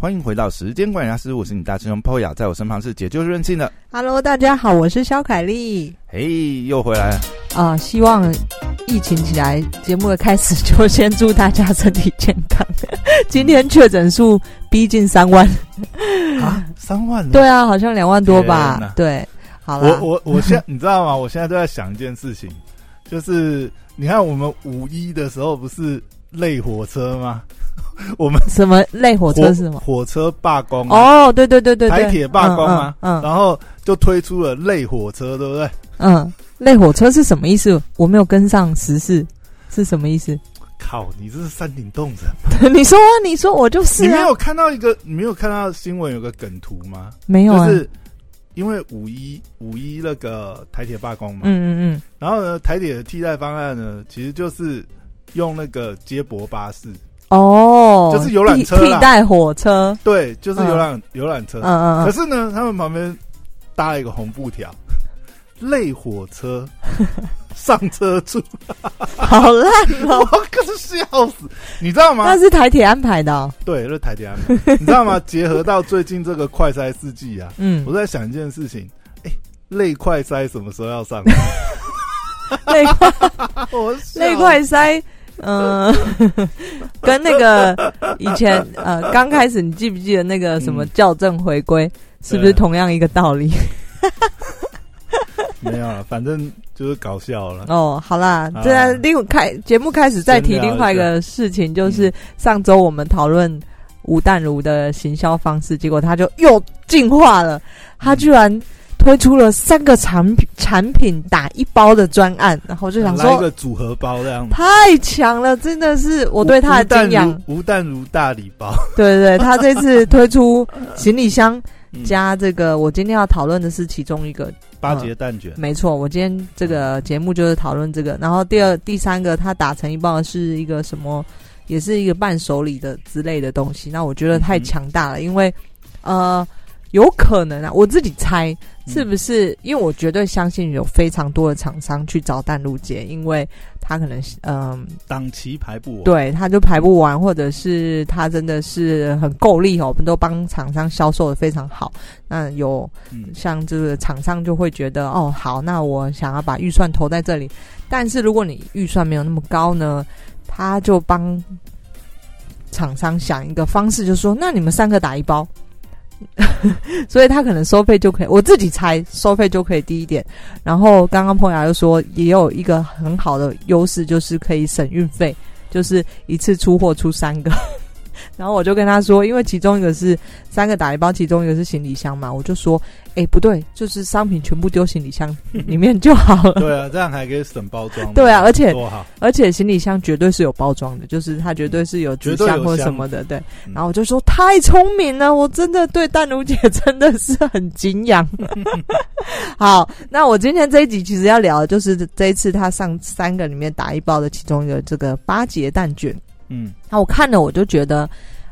欢迎回到时间管理大师，我是你大师兄 Poya，在我身旁是解救任性的。Hello，大家好，我是肖凯丽。嘿，又回来了。啊、希望疫情起来，节目的开始就先祝大家身体健康。今天确诊数逼近三万，啊，三万了。对啊，好像两万多吧？对，好了，我我我现在 你知道吗？我现在都在想一件事情，就是你看我们五一的时候不是累火车吗？我们什么类火车是什么？火车罢工啊哦，对对对对对，台铁罢工吗嗯然后就推出了类火车，对不对？嗯嗯，累火车是什么意思？我没有跟上时事，是什么意思？靠，你这是山顶洞人，你说啊，你说，我就是啊，你没有看到一个，你没有看到新闻有个梗图吗？没有啊？就是因为五一五一那个台铁罢工嘛，嗯嗯嗯然后呢，台铁的替代方案呢，其实就是用那个接驳巴士，嗯，哦，就是游览车替替代火车，对，就是游览游览车。嗯嗯嗯，可是呢，他们旁边搭了一个红布条，累火车 上车处，好烂我哦。可是笑死，你知道吗那？是台铁安排的哦、对，那是台铁安排，你知道吗？结合到最近这个快筛四季啊，嗯我，在想一件事情，哎，累快筛什么时候要上？累我笑累快塞，嗯、跟那个以前呃刚开始，你记不记得那个什么嗯校正回归，是不是同样一个道理？没有了，反正就是搞笑了。哦，好啦，啊这另开节目开始再提另外一个事情，就是上周我们讨论吴淡如的行销方式，结果他就又进化了，他居然推出了三个产品产品打一包的专案，然后我就想说一说。个组合包这样子，太强了，真的是我对他的敬仰。如吴淡如大礼包，对对对，他这次推出行李箱嗯加这个，我今天要讨论的是其中一个，八节蛋卷，没错，我今天这个节目就是讨论这个。然后第二、第三个，他打成一包的是一个什么，也是一个伴手礼的之类的东西。那我觉得太强大了，因为呃，有可能啊，我自己猜嗯是不是？因为我绝对相信有非常多的厂商去找淡路姐，因为他可能嗯。档期排不完。对，他就排不完，或者是他真的是很够力哦，我们都帮厂商销售的非常好。那有嗯，像这个厂商就会觉得，哦，好，那我想要把预算投在这里。但是如果你预算没有那么高呢，他就帮厂商想一个方式，就是说，那你们三个打一包。所以他可能收费就可以，我自己猜收费就可以低一点。然后刚刚朋友又说，也有一个很好的优势，就是可以省运费，就是一次出货出三个。然后我就跟他说，因为其中一个是三个打一包，其中一个是行李箱嘛，我就说，哎，不对，就是商品全部丢行李箱 里面就好了。对啊，这样还可以省包装。对啊而且，而且行李箱绝对是有包装的，就是它绝对是有纸箱或什么的，对。嗯然后我就说太聪明了，我真的对淡如姐真的是很敬仰。好，那我今天这一集其实要聊的就是这一次他上三个里面打一包的其中一个这个八节蛋卷。嗯，那我看了我就觉得，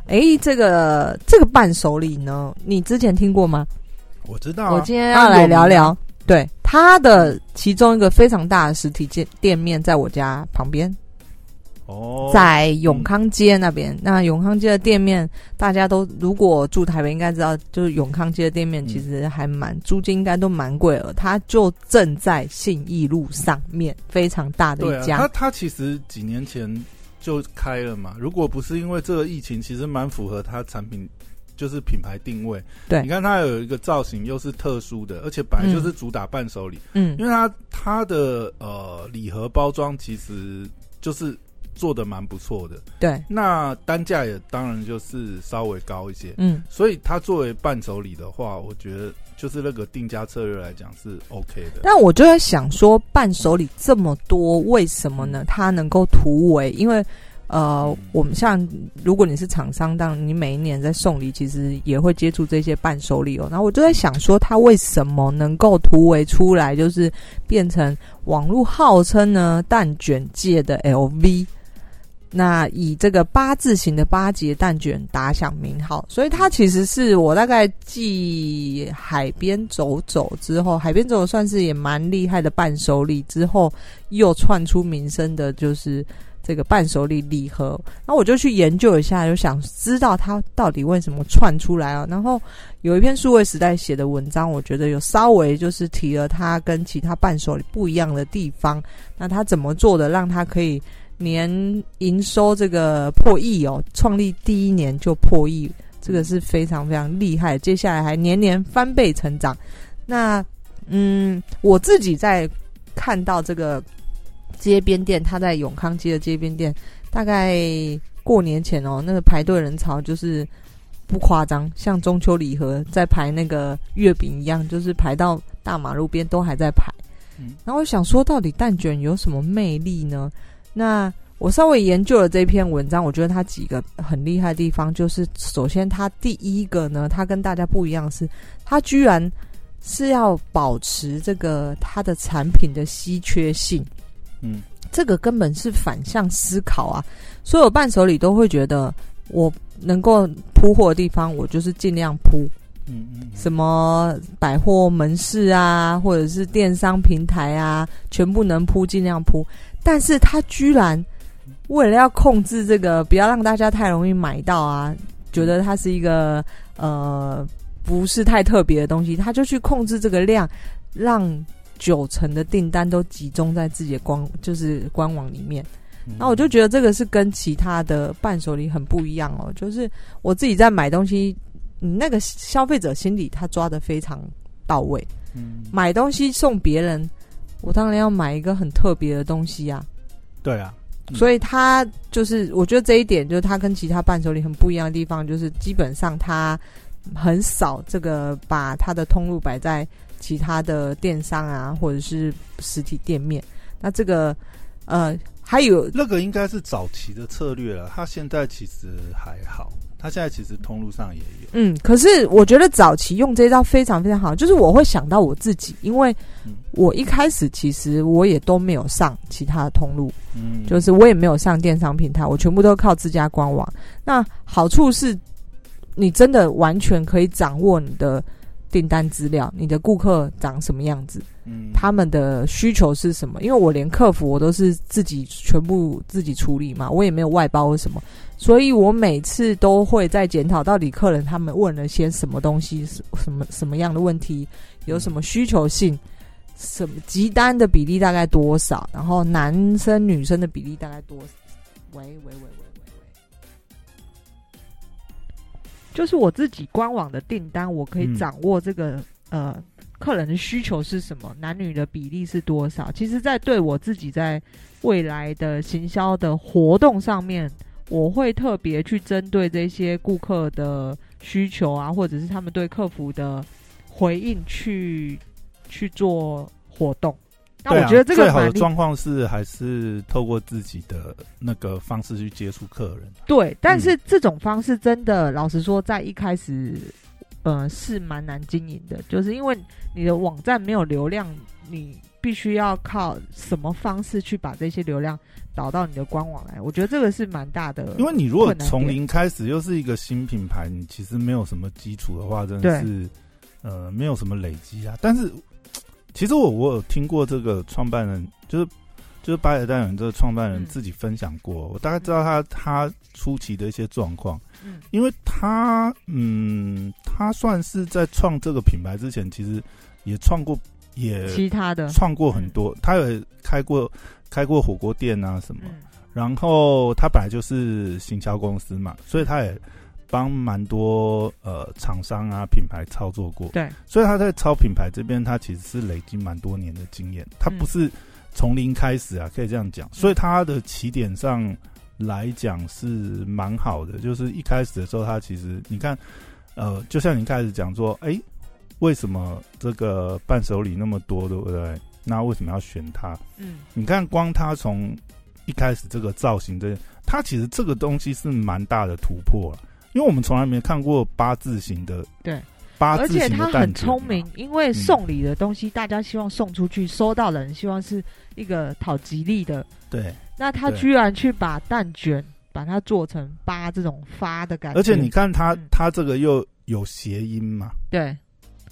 诶，这个这个伴手礼呢，你之前听过吗？我知道啊。我今天要来聊聊，对它的其中一个非常大的实体店店面，在我家旁边，哦，在永康街那边。那永康街的店面，大家都如果住台北应该知道，就是永康街的店面其实还蛮、租金应该都蛮贵了。它就正在信义路上面，非常大的一家。他他其实几年前就开了嘛。如果不是因为这个疫情，其实蛮符合它产品就是品牌定位。对你看它有一个造型又是特殊的，而且本来就是主打伴手礼，嗯因为它它的呃礼盒包装其实就是做的蛮不错的，对，那单价也当然就是稍微高一些。嗯。所以它作为伴手礼的话，我觉得就是那个定价策略来讲是 OK 的。但我就在想说，伴手礼这么多，为什么呢？它能够突围？因为呃，我们像如果你是厂商，当然你每一年在送礼，其实也会接触这些伴手礼哦。然后我就在想说，它为什么能够突围出来，就是变成网络号称呢蛋卷界的 LV。那以这个八字形的八节蛋卷打响名号，所以它其实是我大概继海边走走之后，海边走算是也蛮厉害的伴手礼，之后又窜出名声的，就是这个伴手礼礼盒，那我就去研究一下，就想知道它到底为什么串出来啊。然后有一篇数位时代写的文章，我觉得有稍微就是提了它跟其他伴手礼不一样的地方。那它怎么做的，让它可以年营收这个破亿哦？创立第一年就破亿，这个是非常非常厉害。接下来还年年翻倍成长。那嗯，我自己在看到这个。街边店，他在永康街的街边店，大概过年前哦，那个排队人潮就是不夸张，像中秋礼盒在排那个月饼一样，就是排到大马路边都还在排。然后我想说，到底蛋卷有什么魅力呢？那我稍微研究了这篇文章，我觉得它几个很厉害的地方，就是首先它第一个呢，它跟大家不一样是，它居然是要保持这个它的产品的稀缺性。嗯，这个根本是反向思考啊！所有伴手礼都会觉得，我能够铺货的地方，我就是尽量铺。嗯嗯，什么百货门市啊，或者是电商平台啊，全部能铺尽量铺。但是他居然为了要控制这个，不要让大家太容易买到啊，觉得它是一个呃不是太特别的东西，他就去控制这个量，让。九成的订单都集中在自己的官，就是官网里面。那我就觉得这个是跟其他的伴手礼很不一样哦。就是我自己在买东西，你那个消费者心理他抓的非常到位。嗯，买东西送别人，我当然要买一个很特别的东西呀。对啊，所以他就是我觉得这一点就是他跟其他伴手礼很不一样的地方，就是基本上他很少这个把他的通路摆在。其他的电商啊，或者是实体店面，那这个呃，还有那个应该是早期的策略了。他现在其实还好，他现在其实通路上也有。嗯，可是我觉得早期用这招非常非常好，就是我会想到我自己，因为我一开始其实我也都没有上其他的通路，嗯，就是我也没有上电商平台，我全部都靠自家官网。那好处是，你真的完全可以掌握你的。订单资料，你的顾客长什么样子？嗯，他们的需求是什么？因为我连客服我都是自己全部自己处理嘛，我也没有外包什么，所以我每次都会在检讨到底客人他们问了些什么东西，什么什么样的问题，有什么需求性，什么集单的比例大概多少，然后男生女生的比例大概多？喂喂喂喂。就是我自己官网的订单，我可以掌握这个呃客人的需求是什么，男女的比例是多少。其实，在对我自己在未来的行销的活动上面，我会特别去针对这些顾客的需求啊，或者是他们对客服的回应去去做活动。那我觉得这个最好的状况是还是透过自己的那个方式去接触客人。对，但是这种方式真的，老实说，在一开始，呃，是蛮难经营的，就是因为你的网站没有流量，你必须要靠什么方式去把这些流量导到你的官网来？我觉得这个是蛮大的。因为你如果从零开始，又是一个新品牌，你其实没有什么基础的话，真的是呃，没有什么累积啊。但是。其实我我有听过这个创办人，就是就是巴尔代人这个创办人自己分享过，我大概知道他他初期的一些状况。嗯，因为他嗯，他算是在创这个品牌之前，其实也创过也其他的。创过很多，他有开过开过火锅店啊什么，然后他本来就是行销公司嘛，所以他也。帮蛮多呃厂商啊品牌操作过，对，所以他在超品牌这边，他其实是累积蛮多年的经验，他不是从零开始啊，可以这样讲，所以他的起点上来讲是蛮好的，就是一开始的时候，他其实你看，呃，就像你开始讲说，哎，为什么这个伴手礼那么多，对不对？那为什么要选它？嗯，你看光他从一开始这个造型，这他其实这个东西是蛮大的突破了。因为我们从来没看过八字形的，对，八字形而且他很聪明，因为送礼的东西，大家希望送出去，收到的人希望是一个讨吉利的，对。那他居然去把蛋卷把它做成八这种发的感觉，而且你看他他这个又有谐音嘛，对，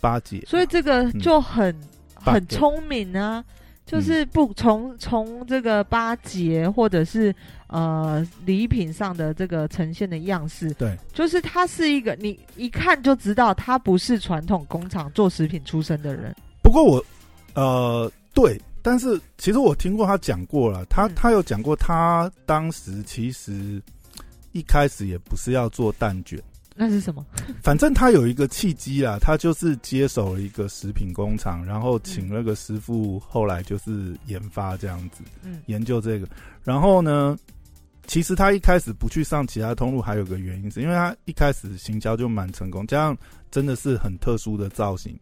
八姐，所以这个就很很聪明啊。就是不从从这个八节或者是呃礼品上的这个呈现的样式，对，就是他是一个你一看就知道他不是传统工厂做食品出身的人。不过我呃对，但是其实我听过他讲过了，他嗯他有讲过，他当时其实一开始也不是要做蛋卷。那是什么？反正他有一个契机啦，他就是接手了一个食品工厂，然后请那个师傅，后来就是研发这样子，嗯研究这个。然后呢，其实他一开始不去上其他通路，还有个原因是因为他一开始行销就蛮成功，加上真的是很特殊的造型。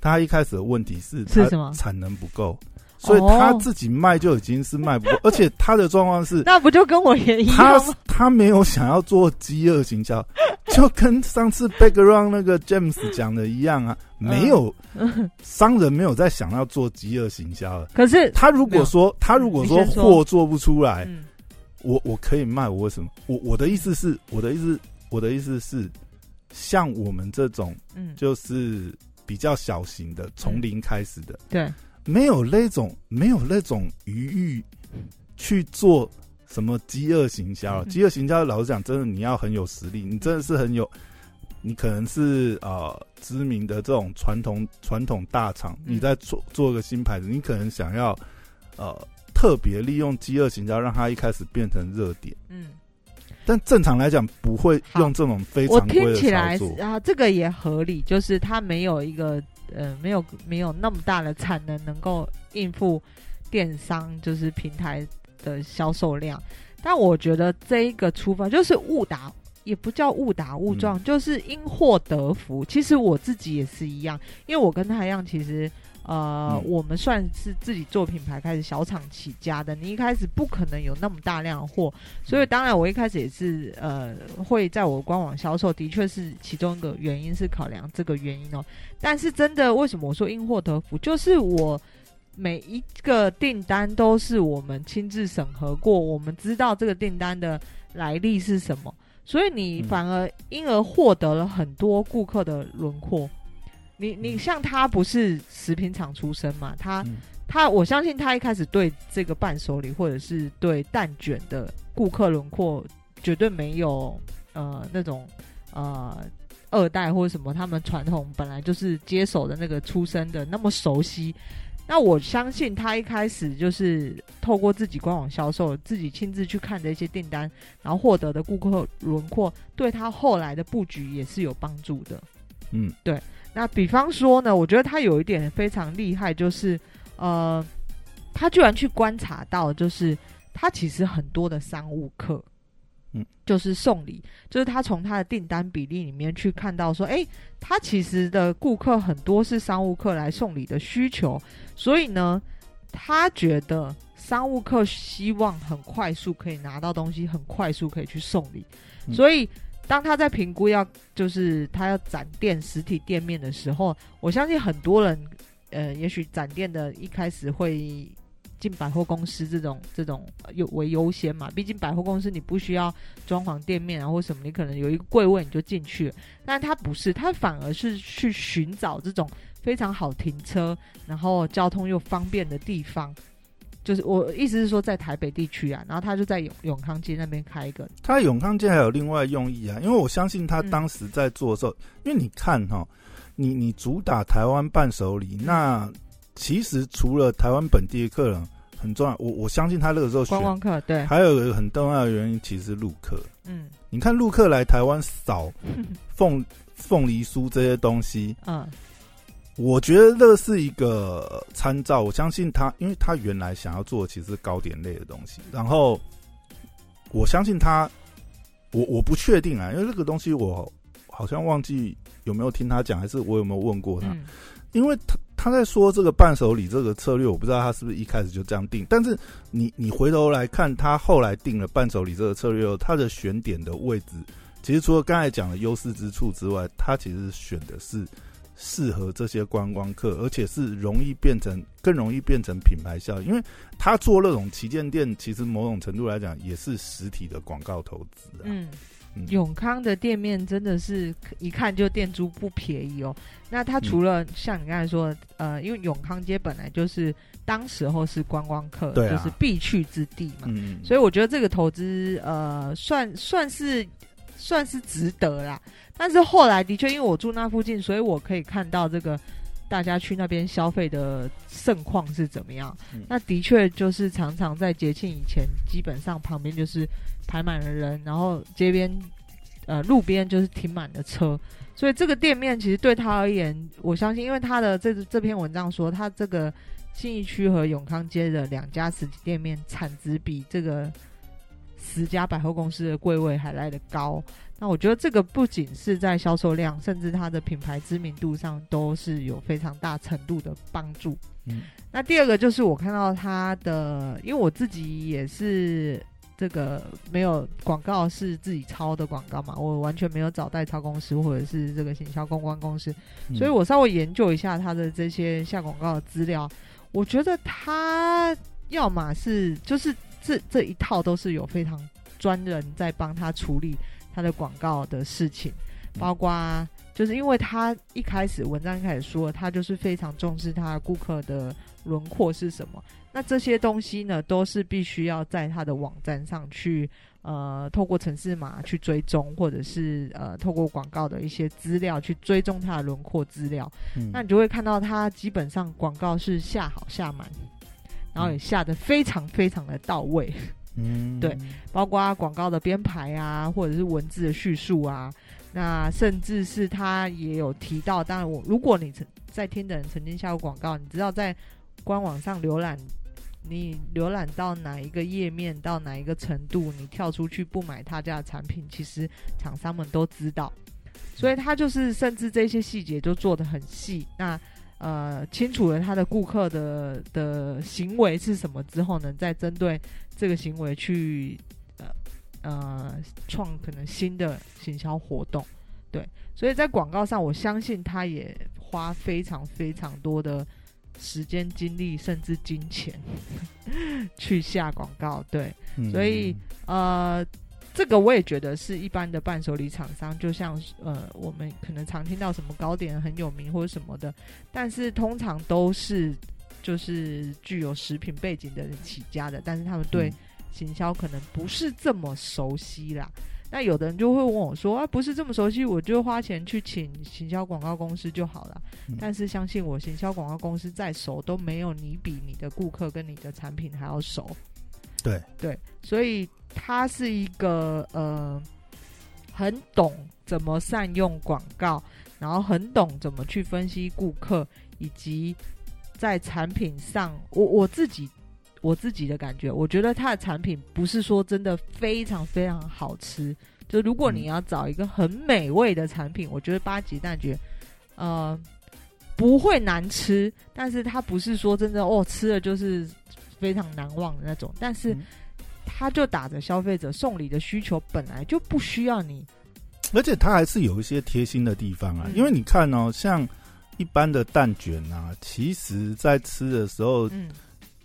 他一开始的问题是他是什么产能不够，所以他自己卖就已经是卖不过，而且他的状况是 那不就跟我也一他样他？他没有想要做饥饿营销，就跟上次 background 那个 James 讲的一样啊，没有 商人没有在想要做饥饿行销了。可是他如果说他如果说货做不出来，嗯我我可以卖，我为什么？我我的意思是，我的意思我的意思是，像我们这种嗯，就是比较小型的，从零开始的，对，没有那种没有那种余欲去做什么饥饿行销。嗯饥饿行销，老实讲，真的你要很有实力，你真的是很有，你可能是呃知名的这种传统传统大厂，嗯你在做做个新牌子，你可能想要呃特别利用饥饿行销，让它一开始变成热点。嗯。但正常来讲，不会用这种非常规的听起来。啊，这个也合理，就是他没有一个呃，没有没有那么大的产能能够应付电商就是平台的销售量。但我觉得这一个出发就是误打，也不叫误打误嗯撞，就是因祸得福。其实我自己也是一样，因为我跟他一样，其实。呃，嗯我们算是自己做品牌，开始小厂起家的。你一开始不可能有那么大量的货，所以当然我一开始也是呃会在我官网销售，的确是其中一个原因是考量这个原因哦。但是真的为什么我说因祸得福，就是我每一个订单都是我们亲自审核过，我们知道这个订单的来历是什么，所以你嗯反而因而获得了很多顾客的轮廓。你你像他不是食品厂出身嘛，他嗯他我相信他一开始对这个伴手礼或者是对蛋卷的顾客轮廓绝对没有呃那种呃二代或者什么他们传统本来就是接手的那个出身的那么熟悉。那我相信他一开始就是透过自己官网销售，自己亲自去看的一些订单，然后获得的顾客轮廓，对他后来的布局也是有帮助的。嗯那比方说呢，我觉得他有一点非常厉害，就是呃，他居然去观察到，就是他其实很多的商务客，嗯，就是送礼，就是他从他的订单比例里面去看到说，诶，他其实的顾客很多是商务客来送礼的需求，所以呢，他觉得商务客希望很快速可以拿到东西，很快速可以去送礼，嗯所以。当他在评估要就是他要展店实体店面的时候，我相信很多人，呃，也许展店的一开始会进百货公司这种这种呃优为优先嘛，毕竟百货公司你不需要装潢店面啊或什么，你可能有一个柜位你就进去了，但他不是，他反而是去寻找这种非常好停车，然后交通又方便的地方。就是我意思是说，在台北地区啊，然后他就在永永康街那边开一个，他永康街还有另外用意啊，因为我相信他嗯。当时在做的时候，因为你看哈，你你主打台湾伴手礼，那其实除了台湾本地的客人很重要，我我相信他那个时候选观，光客，对，还有一个很重要的原因，其实是陆客。嗯。你看陆客来台湾扫 凤凤梨酥这些东西，嗯我觉得这是一个参照。我相信他，因为他原来想要做的其实是糕点类的东西，然后我相信他，我我不确定啊，因为这个东西我好像忘记有没有听他讲，还是我有没有问过他？嗯因为他他在说这个伴手礼这个策略，我不知道他是不是一开始就这样定。但是你你回头来看，他后来定了伴手礼这个策略后，他的选点的位置，其实除了刚才讲的优势之处之外，他其实选的是适合这些观光客，而且是容易变成更容易变成品牌效应。因为他做那种旗舰店，其实某种程度来讲也是实体的广告投资啊。嗯嗯永康的店面真的是一看就店租不便宜哦。那它除了像你刚才说的，呃，因为永康街本来就是当时候是观光客，就是必去之地嘛，嗯，所以我觉得这个投资呃算算是算是值得啦。但是后来的确，因为我住那附近，所以我可以看到这个大家去那边消费的盛况是怎么样。嗯那的确就是常常在节庆以前，基本上旁边就是排满了人，然后街边呃路边就是停满了车。所以这个店面其实对他而言，我相信，因为他的这这篇文章说，他这个信义区和永康街的两家实体店面产值比这个十家百货公司的柜位还来得高。那我觉得这个不仅是在销售量，甚至它的品牌知名度上都是有非常大程度的帮助。嗯那第二个就是我看到它的，因为我自己也是这个没有广告是自己抄的广告嘛，我完全没有找代抄公司或者是这个行销公关公司，嗯所以我稍微研究一下它的这些下广告的资料，我觉得它要么是就是这这一套都是有非常专人在帮他处理他的广告的事情，包括就是因为他一开始文章一开始说，他就是非常重视他顾客的轮廓是什么，那这些东西呢都是必须要在他的网站上去。呃，透过城市码去追踪，或者是呃，透过广告的一些资料去追踪他的轮廓资料，嗯。那你就会看到他基本上广告是下好下满，然后也下的非常非常的到位，嗯 对包括广告的编排啊，或者是文字的叙述啊，那甚至是他也有提到，当然我如果你曾在听的人曾经下过广告，你知道在官网上浏览。你浏览到哪一个页面，到哪一个程度，你跳出去不买他家的产品，其实厂商们都知道，所以他就是甚至这些细节都做得很细。那呃，清楚了他的顾客的的行为是什么之后呢，再针对这个行为去呃呃创可能新的行销活动。对，所以在广告上，我相信他也花非常非常多的时间、精力，甚至金钱 去下广告。对，嗯所以呃，这个我也觉得是一般的伴手礼厂商，就像呃，我们可能常听到什么糕点很有名或者什么的，但是通常都是就是具有食品背景的人起家的，但是他们对嗯行销可能不是这么熟悉啦。那有的人就会问我说：“啊，不是这么熟悉，我就花钱去请行销广告公司就好了。嗯但是相信我，行销广告公司再熟都没有你比你的顾客跟你的产品还要熟。对对，所以他是一个呃，很懂怎么善用广告，然后很懂怎么去分析顾客，以及在产品上，我我自己我自己的感觉，我觉得他的产品不是说真的非常非常好吃。就如果你嗯要找一个很美味的产品，我觉得八级蛋卷，呃，不会难吃，但是它不是说真的哦，吃了就是非常难忘的那种。但是嗯它就打着消费者送礼的需求，本来就不需要你。而且他还是有一些贴心的地方啊，嗯因为你看哦，像一般的蛋卷啊，其实在吃的时候嗯，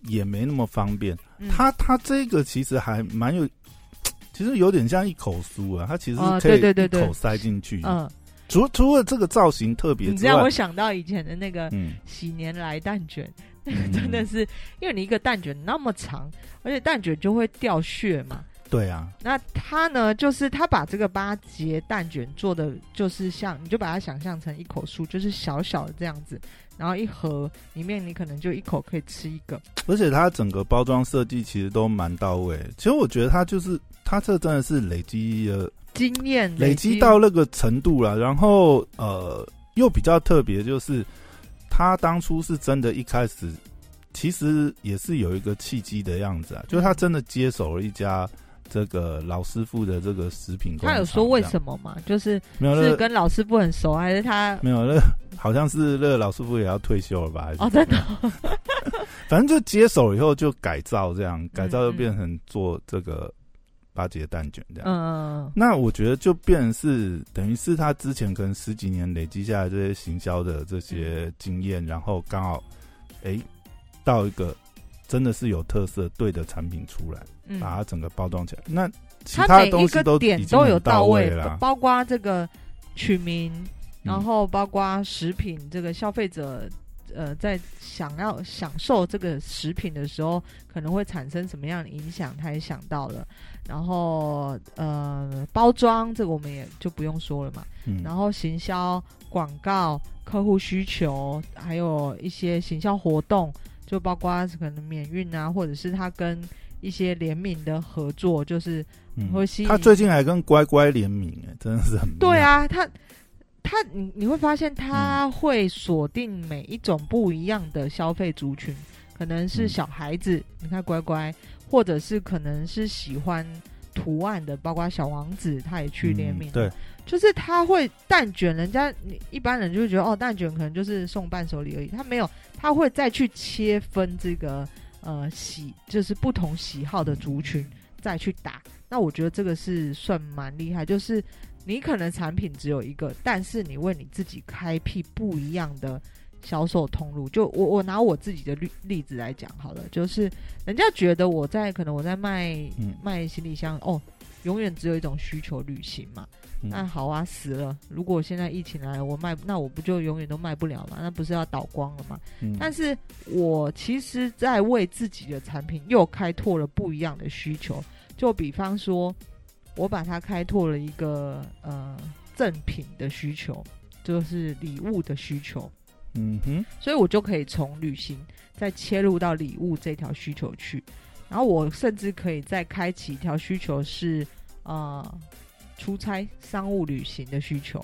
也没那么方便。嗯它它这个其实还蛮有，其实有点像一口酥啊，它其实哦是可以对对对对一口塞进去。嗯，除除了这个造型特别你让我，想到以前的那个嗯，喜年来蛋卷，嗯 真的是因为你一个蛋卷那么长，而且蛋卷就会掉屑嘛。对啊，那他呢，就是他把这个八节蛋卷做的，就是像你就把它想象成一口酥，就是小小的这样子，然后一盒里面你可能就一口可以吃一个。而且它整个包装设计其实都蛮到位。其实我觉得它就是它这真的是累积了经验累积到那个程度了，然后呃又比较特别，就是他当初是真的一开始其实也是有一个契机的样子啊，就是他真的接手了一家这个老师傅的这个食品。他有说为？什么吗？就是没有那个是跟老师傅很熟，还是他？没有那个好像是那个老师傅也要退休了吧？哦，真的，反正就接手以后就改造这样，改造就嗯变成做这个八节蛋卷这样。嗯，那我觉得就变成是等于是他之前可能十几年累积下来这些行销的这些经验，然后刚好哎、到一个真的是有特色对的产品出来，嗯把它整个包装起来。那其他每一个东西都点都有到位，了。包括这个取名，然嗯后包括食品，这个消费者呃在想要享受这个食品的时候，可能会产生什么样的影响，他也想到了。然后呃，包装这个我们也就不用说了嘛。嗯然后行销、广告、客户需求，还有一些行销活动，就包括可能免运啊，或者是他跟一些联名的合作，就是嗯会吸引他最近还跟乖乖联名，哎，真的是很，对啊，他他你你会发现他会锁定每一种不一样的消费族群，可能是嗯。小孩子，你看乖乖，或者是可能是喜欢图案的，包括小王子，他也去联名、嗯对，就是他会蛋卷，人家你一般人就会觉得哦，蛋卷可能就是送伴手礼而已，他没有，他会再去切分这个呃喜，就是不同喜好的族群再去打。那我觉得这个是算蛮厉害，就是你可能产品只有一个，但是你为你自己开辟不一样的销售通路。就我我拿我自己的例例子来讲好了，就是人家觉得我在可能我在卖、嗯卖行李箱哦，永远只有一种需求旅行嘛。嗯那好啊，死了！如果现在疫情来了，我卖，那我不就永远都卖不了嘛？那不是要倒光了吗？嗯但是我其实，在为自己的产品又开拓了不一样的需求。就比方说，我把它开拓了一个呃赠品的需求，就是礼物的需求，嗯哼，所以我就可以从旅行再切入到礼物这条需求去。然后我甚至可以再开启一条需求是呃出差商务旅行的需求。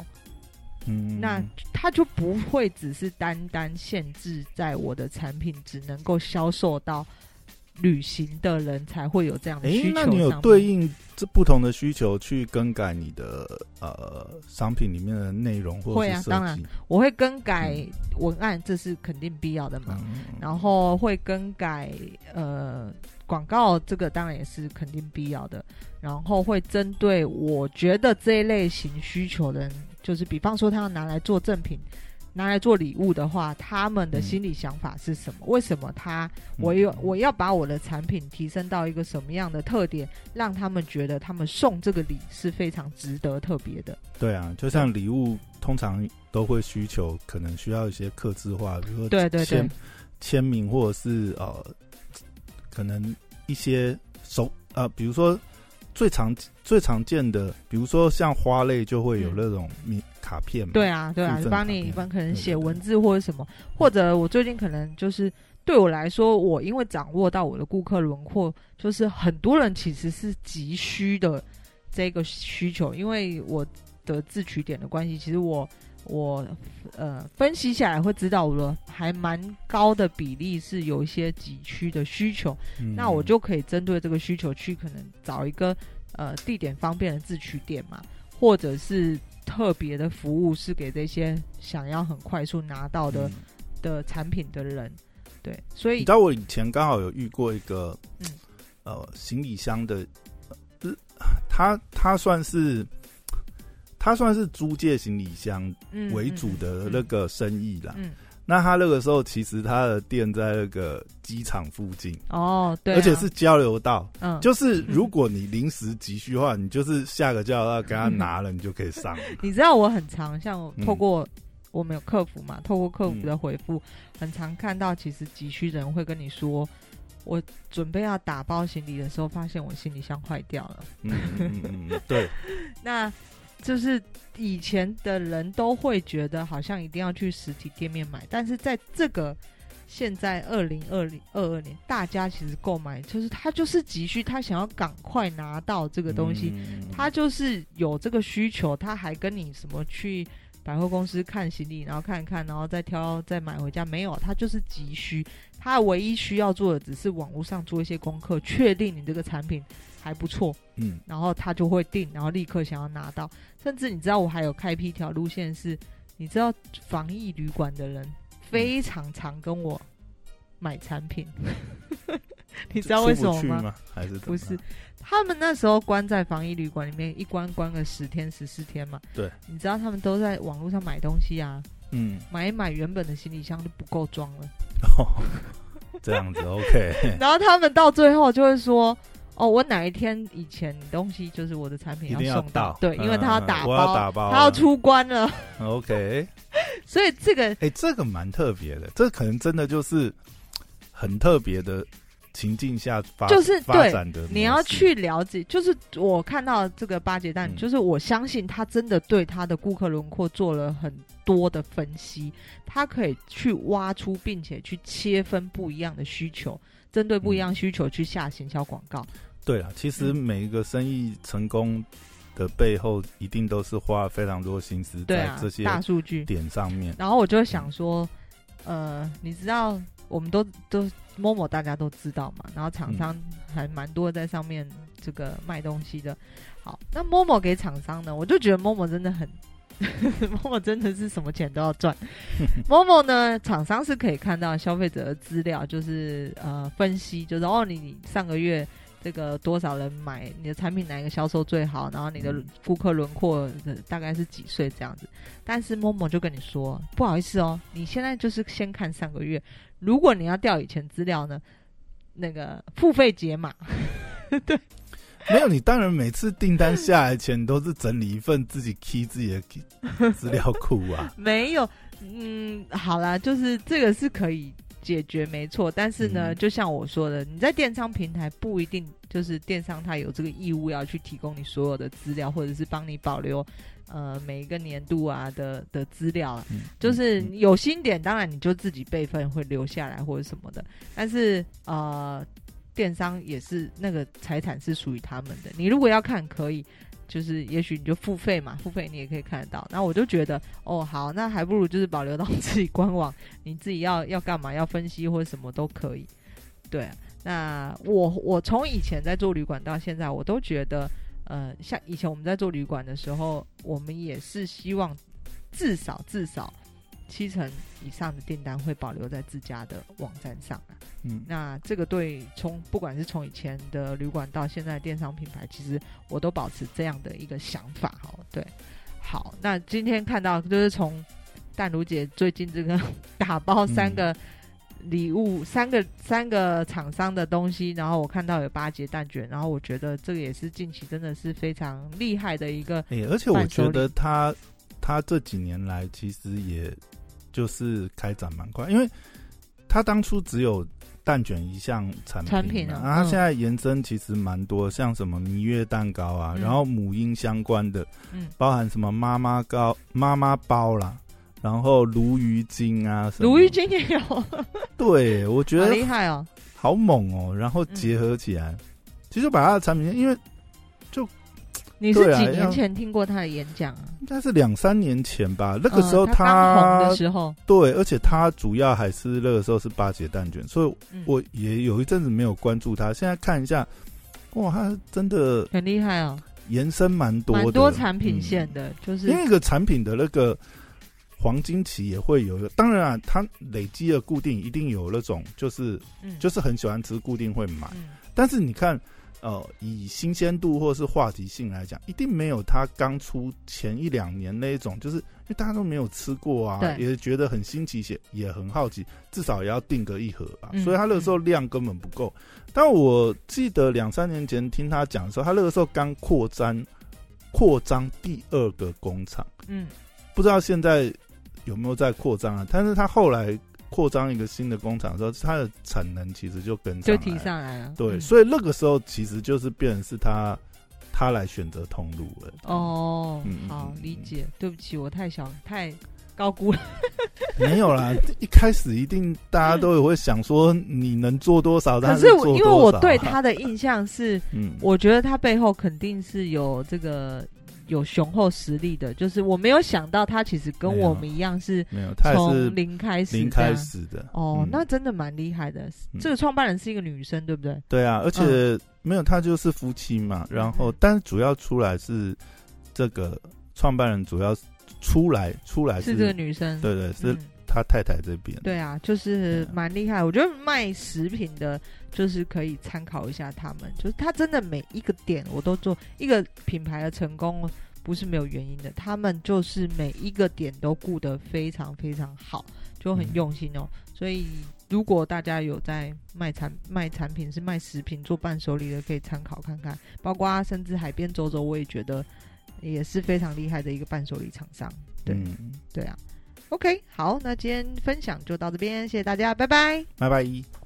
嗯，那它就不会只是单单限制在我的产品只能够销售到旅行的人才会有这样的哎需求，那你有对？应这不同的需求去更改你的呃商品里面的内容或会者是设啊当然？我会更改文案，这是肯定必要的嘛。嗯，然后会更改呃广告，这个当然也是肯定必要的。然后会针对我觉得这一类型需求的人，就是比方说他要拿来做赠品。拿来做礼物的话，他们的嗯心理想法是什么？为什么他嗯我有我要把我的产品提升到一个什么样的特点，让他们觉得他们送这个礼是非常值得特别的。对啊，就像礼物通常都会需求，可能需要一些刻字化，比如说对对对签签名，或者是呃，可能一些手呃，比如说最常最常见的，比如说像花类就会有嗯那种米卡片嘛，对啊，对啊，帮你帮可能写文字或者什么，或者我最近可能就是对我来说，我因为掌握到我的顾客轮廓，就是很多人其实是急需的这个需求，因为我的自取点的关系，其实我我呃分析下来会知道我的还蛮高的比例是有一些急需的需求，嗯。那我就可以针对这个需求去可能找一个呃地点方便的自取点嘛，或者是特别的服务是给这些想要很快速拿到的、嗯的产品的人。对，所以你知道我以前刚好有遇过一个，嗯呃，行李箱的，呃他他算是他算是租借行李箱嗯为主的那个生意啦。嗯那他那个时候其实他的店在那个机场附近，哦对啊、而且是交流道，嗯，就是如果你临时急需的话，你就是下个交流道给他拿了，你就可以上。你知道我很常像透过、我们有客服嘛，透过客服的回复，很常看到其实急需人会跟你说。我准备要打包行李的时候，发现我行李箱坏掉了。嗯嗯，对，那就是以前的人都会觉得好像一定要去实体店面买，但是在这个现在二零二零二二年，大家其实购买就是他就是急需，他想要赶快拿到这个东西，嗯。他就是有这个需求，他还跟你什么去百货公司看行李，然后看一看，然后再挑再买回家，没有，他就是急需，他唯一需要做的只是网络上做一些功课，确定你这个产品还不错，嗯然后他就会定，然后立刻想要拿到。甚至你知道，我还有开辟一条路线是，你知道防疫旅馆的人非常常跟我买产品，你知道为什么吗？还是不是，他们那时候关在防疫旅馆里面，一关关个十天十四天嘛。对，你知道他们都在网络上买东西啊，嗯，买一买原本的行李箱就不够装了。哦，这样子 OK，然后他们到最后就会说：“哦，我哪一天以前东西就是我的产品要送到，到对，因为他要打嗯我要，打包他要出关了，OK，所以这个哎、这个蛮特别的，这可能真的就是很特别的情境下发就是发对展的，你要去了解，就是我看到这个八节蛋，嗯就是我相信他真的对他的顾客轮廓做了很多的分析，他可以去挖出并且去切分不一样的需求，针对不一样需求去下行销广告。对啊，其实嗯每一个生意成功的背后，一定都是花非常多心思在这，些大数据。点上面。然后我就想说，呃，你知道，我们都都某某大家都知道嘛，然后厂商还蛮多在上面这个卖东西的。好，那某某给厂商呢，我就觉得某某真的很。某某真的是什么钱都要赚。某某呢，厂商是可以看到消费者的资料，就是呃分析，就是哦你你上个月这个多少人买你的产品，哪一个销售最好，然后你的嗯顾客轮廓的大概是几岁这样子。但是某某就跟你说，不好意思哦，你现在就是先看上个月，如果你要调以前资料呢，那个付费解码，对没有，你当然每次订单下来前，你都是整理一份自己 key 自己的资料库啊。没有，嗯，好啦，就是这个是可以解决，没错。但是呢，嗯就像我说的，你在电商平台不一定就是电商它有这个义务要去提供你所有的资料，或者是帮你保留呃每一个年度啊的的资料啊。嗯就是嗯有新点，当然你就自己备份会留下来或者什么的。但是呃，电商也是那个财产是属于他们的。你如果要看，可以，就是也许你就付费嘛，付费你也可以看得到。那我就觉得，哦，好，那还不如就是保留到自己官网，你自己要要干嘛，要分析或者什么都可以。对，那我我从以前在做旅馆到现在，我都觉得，呃，像以前我们在做旅馆的时候，我们也是希望至少至少七成以上的订单会保留在自家的网站上啊。嗯那这个对从不管是从以前的旅馆到现在的电商品牌，其实我都保持这样的一个想法哈。对，好，那今天看到就是从淡如姐最近这个 打包三个礼物，三个三个厂商的东西，然后我看到有八节蛋卷，然后我觉得这个也是近期真的是非常厉害的一个，哎、而且我觉得他他这几年来其实也就是开展蛮快，因为他当初只有蛋卷一项产产品啊然后他嗯。现在延伸其实蛮多，像什么蜜月蛋糕啊，嗯。然后母婴相关的，嗯，包含什么妈妈糕、妈妈包啦，然后鲈鱼精啊，什么。鲈鱼，精也有，对我觉得厉害哦。好猛哦，然后结合起来，其实把他的产品，因为你是几年前听过他的演讲啊？应该是两三年前吧，那个时候嗯他的时候，对，而且他主要还是那个时候是八节蛋卷，所以嗯我也有一阵子没有关注他。现在看一下，哇，他真的很厉害哦，延伸蛮多的，蛮多产品线嗯的，就是因为一个产品的那个黄金期也会有当然啊，它累积的固定一定有那种就是嗯就是很喜欢吃，固定会买。嗯但是你看，呃，以新鲜度或是话题性来讲，一定没有它刚出前一两年那一种，就是因为大家都没有吃过啊，对也觉得很新奇，也也很好奇，至少也要定个一盒吧。嗯所以他那个时候量根本不够。但我记得两三年前听他讲的时候，他那个时候刚扩张扩张第二个工厂，嗯不知道现在有没有在扩张啊？但是他后来扩张一个新的工厂的时候，它的产能其实就跟上就提上来了。对，嗯所以那个时候其实就是变成是他他来选择通路了。哦好嗯理解。对不起，我太小太高估了。没有啦，一开始一定大家都有会想说你能做多少，但可是我因为我对他的印象是，嗯，我觉得他背后肯定是有这个有雄厚实力的。就是我没有想到他其实跟我们一样是没有，他也是从零开始，零开。始的。哦，嗯那真的蛮厉害的。嗯这个创办人是一个女生，对不对？对啊，而且没有他就是夫妻嘛，然后嗯但是主要出来是这个创办人主要出来出来是这个女生。对对是嗯他太太这边。对啊就是蛮厉害我觉得卖食品的就是可以参考一下他们。就是他真的每一个点我都做一个品牌的成功不是没有原因的他们就是每一个点都顾得非常非常好就很用心哦。所以如果大家有在卖产卖产品是卖食品做伴手礼的可以参考看看包括甚至海边走走我也觉得也是非常厉害的一个伴手礼厂商。对对啊。ok 好那今天分享就到这边谢谢大家拜拜。拜拜。